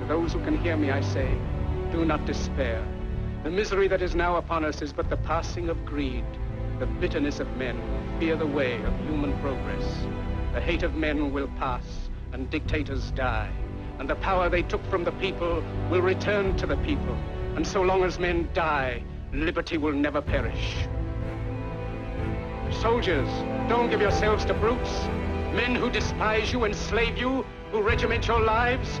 To those who can hear me, I say, do not despair. The misery that is now upon us is but the passing of greed. The bitterness of men fear the way of human progress. The hate of men will pass and dictators die. And the power they took from the people will return to the people. And so long as men die, liberty will never perish. Soldiers, don't give yourselves to brutes. Men who despise you, enslave you, who regiment your lives,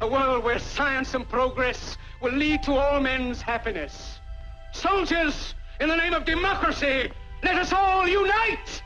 a world where science and progress will lead to all men's happiness. Soldiers, in the name of democracy, let us all unite!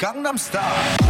Gangnam Style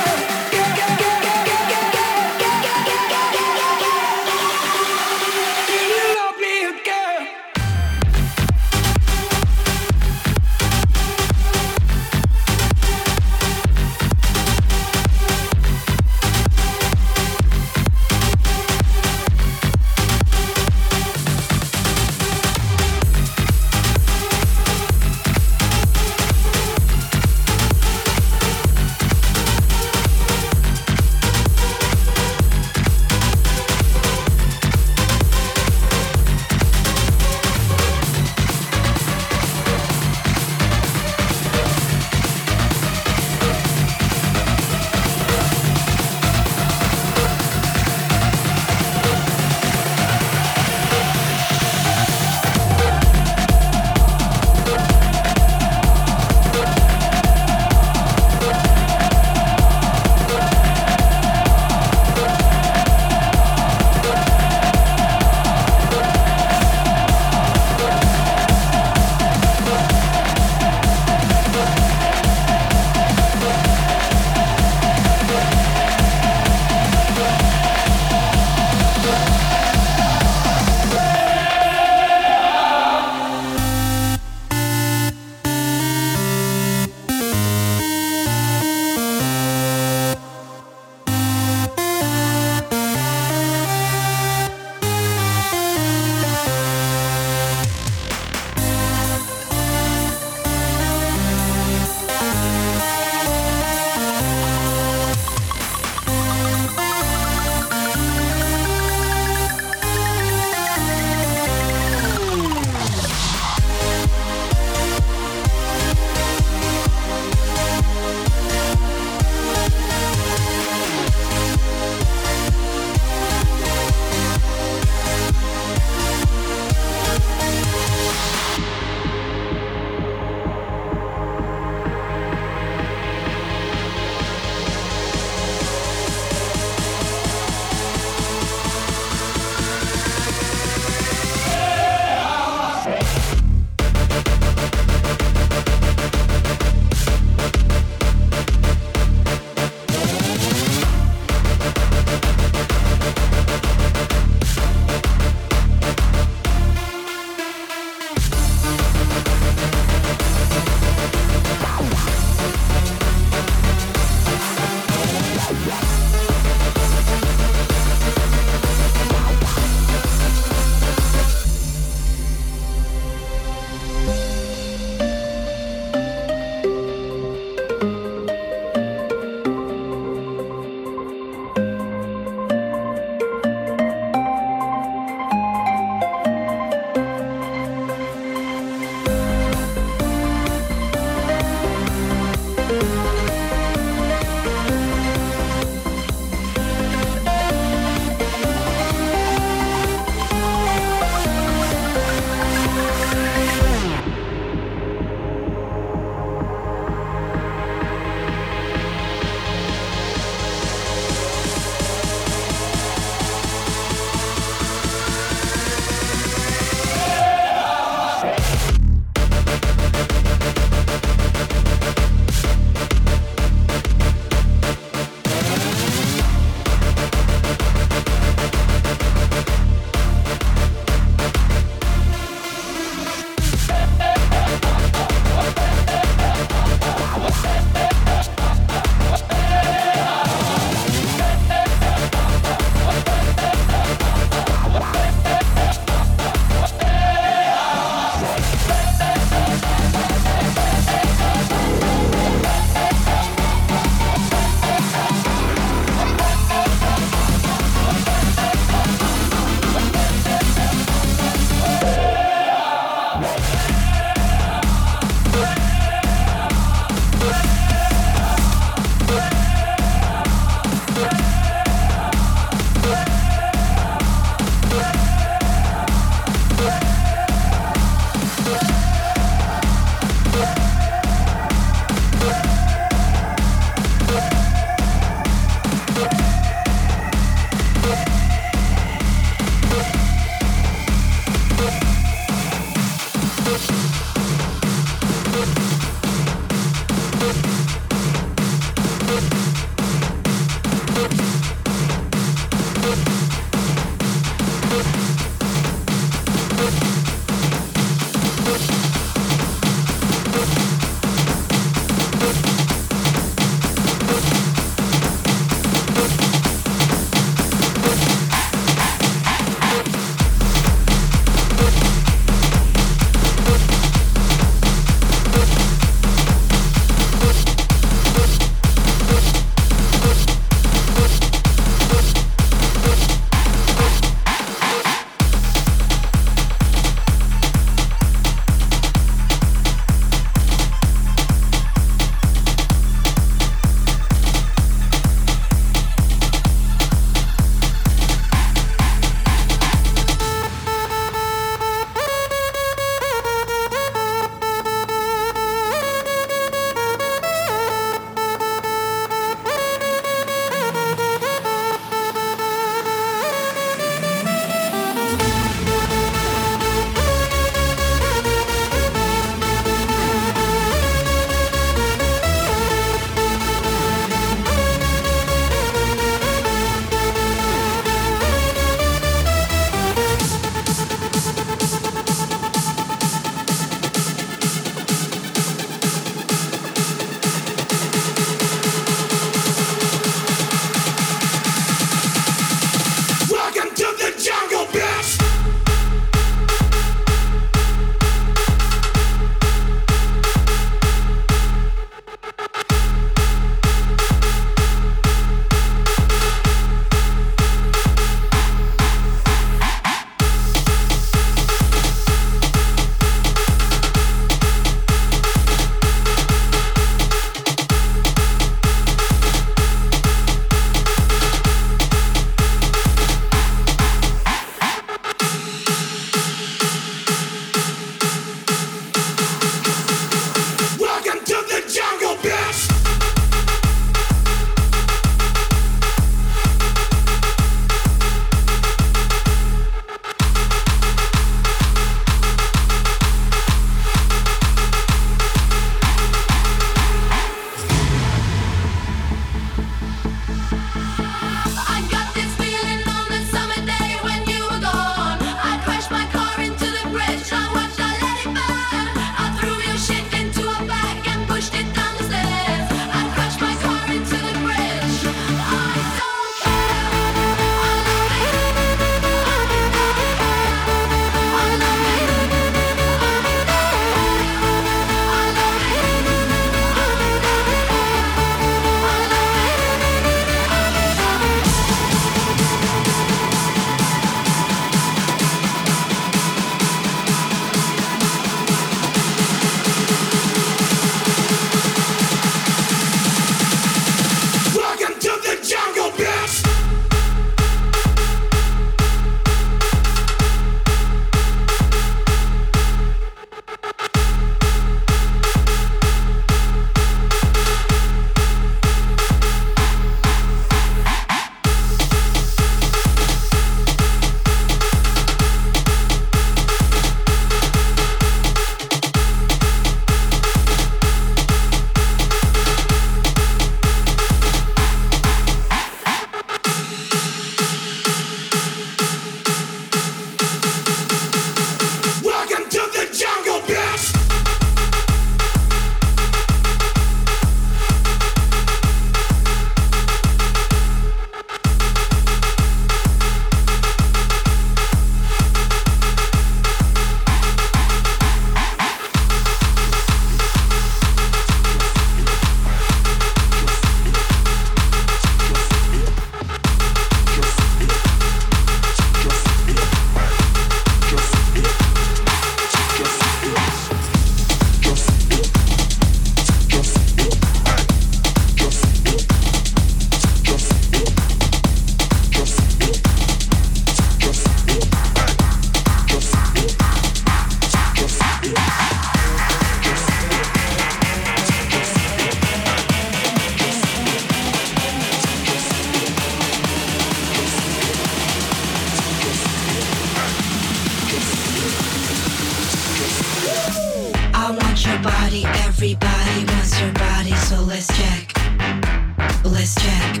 Let's check.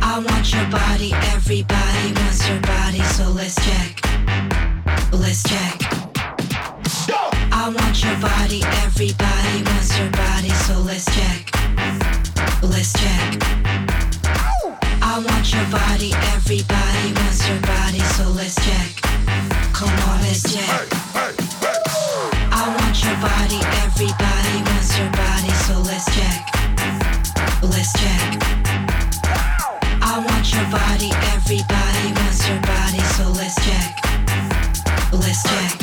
I want your body, everybody wants your body, so let's check. Let's check. I want your body, everybody wants your body, so let's check. Let's check. I want your body, everybody wants your body, so let's check. Come on, let's check. I want your body, everybody I want your body, everybody wants your body, so let's check. Let's check.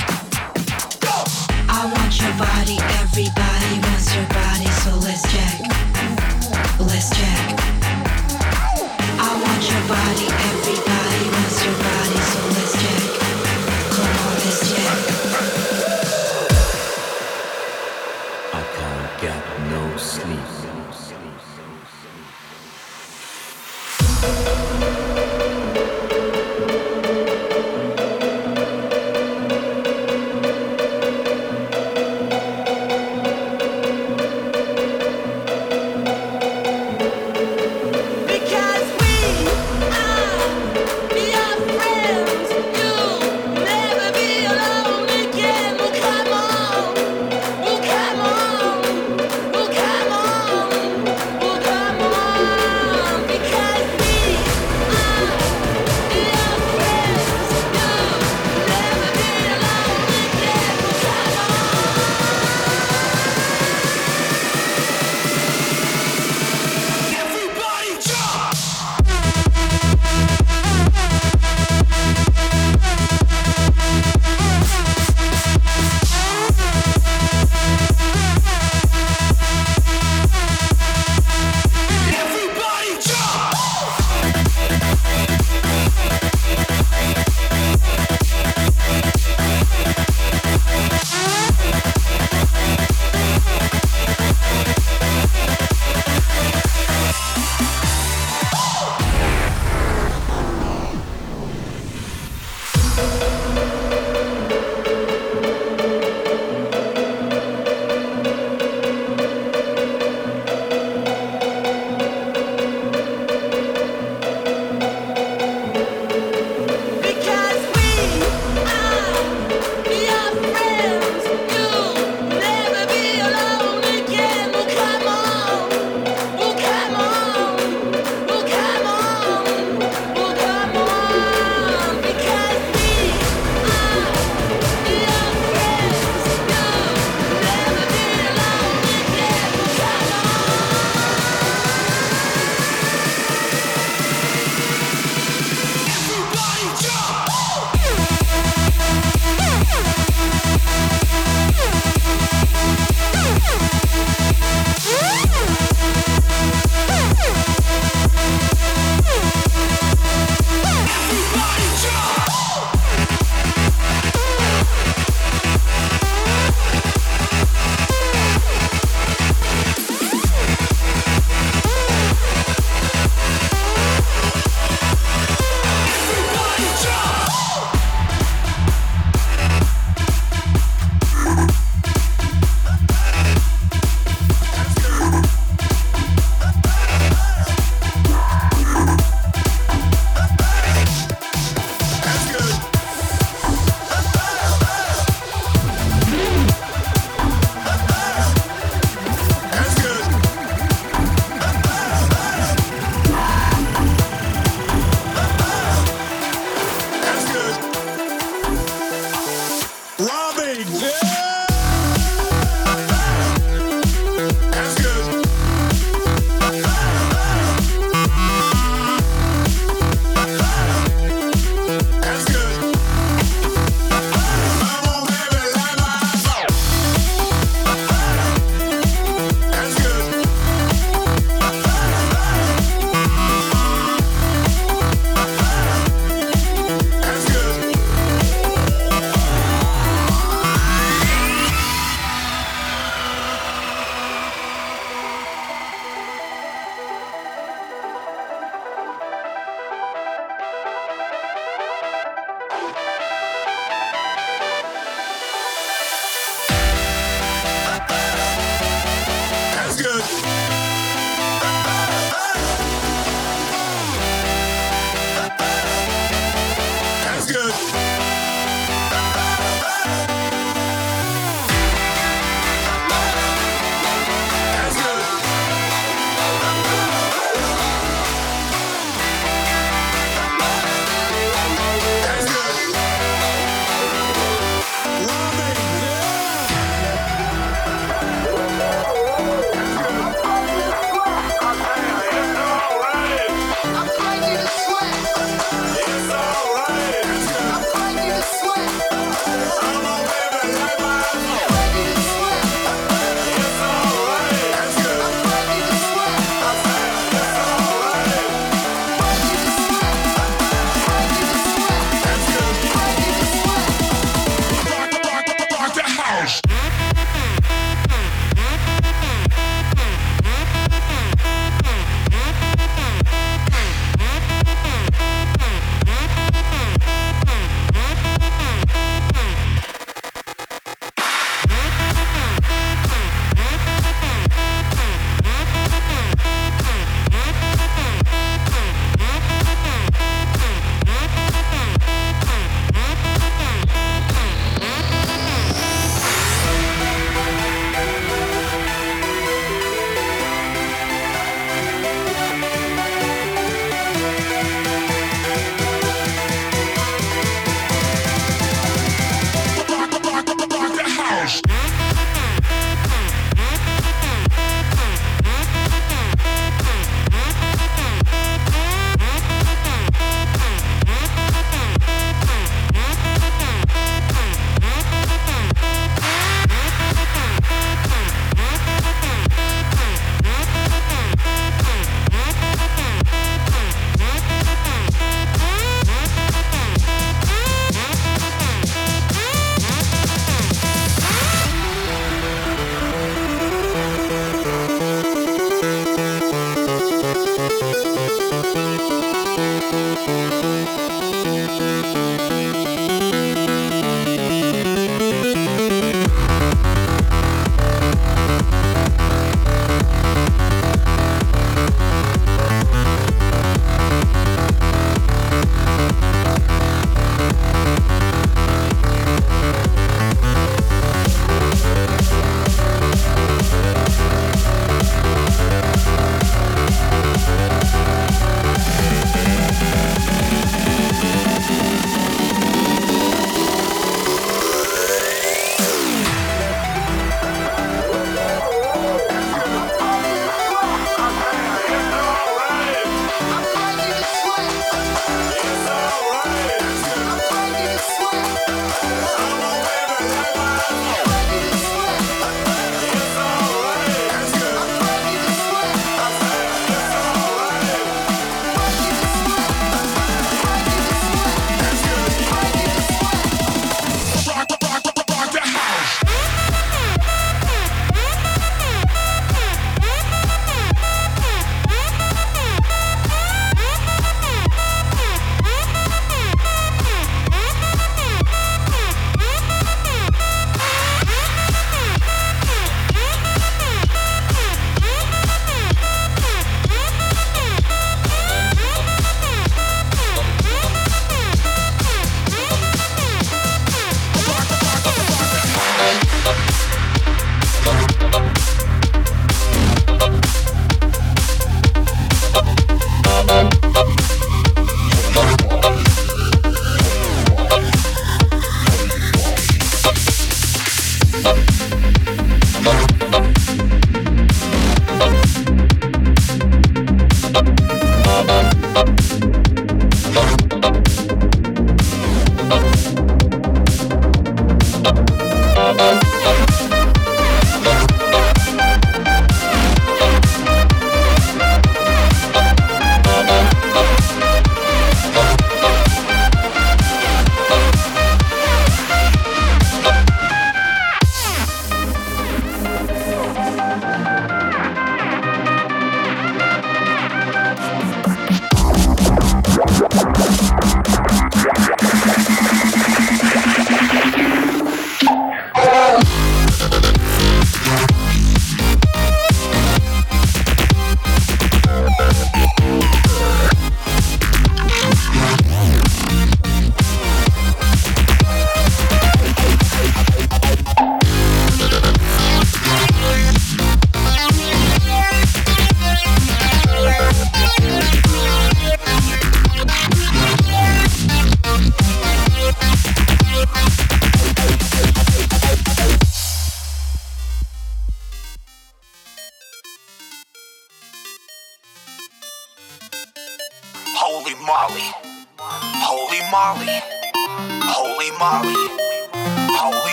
I want your body, everybody wants your body, so let's check.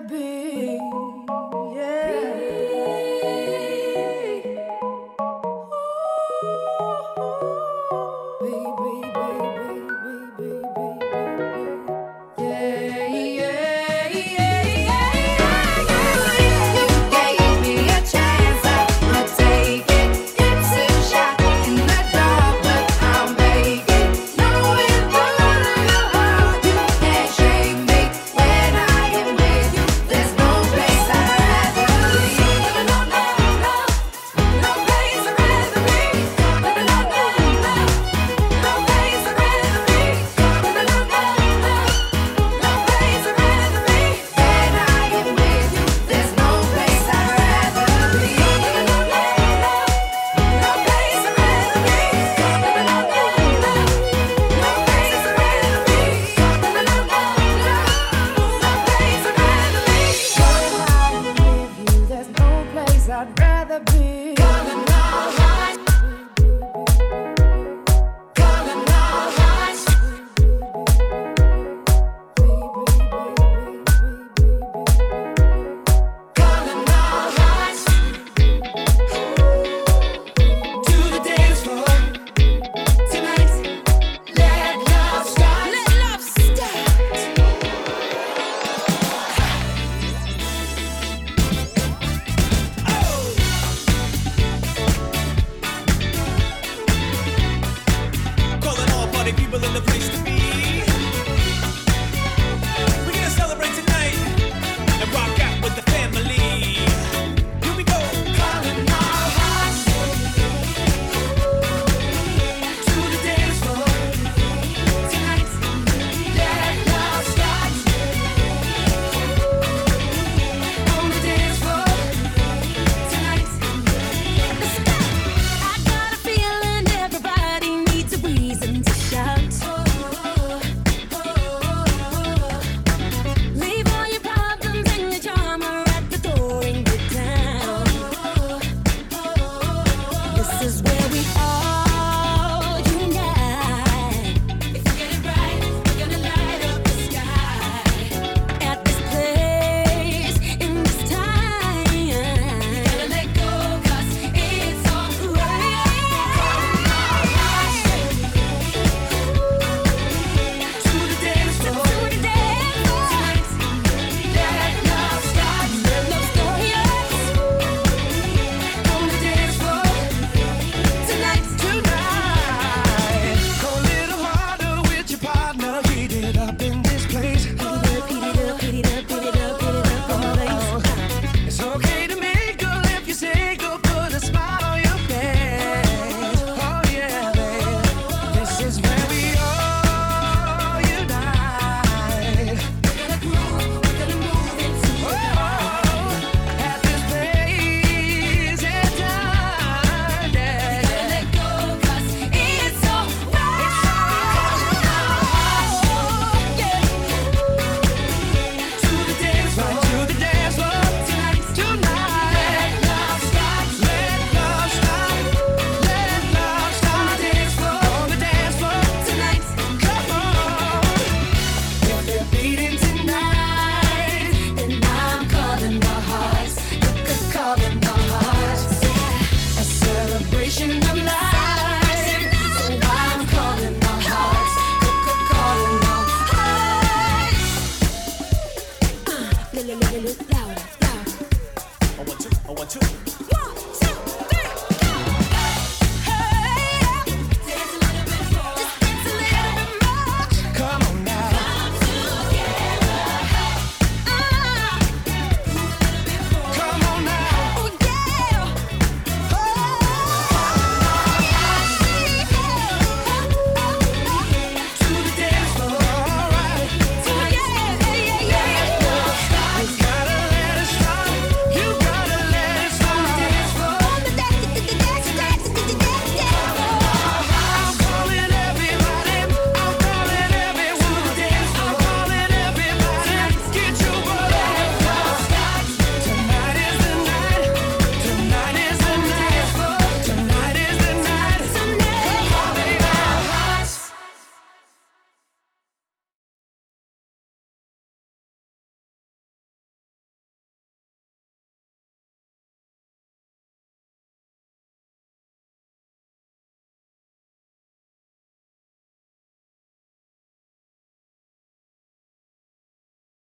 No,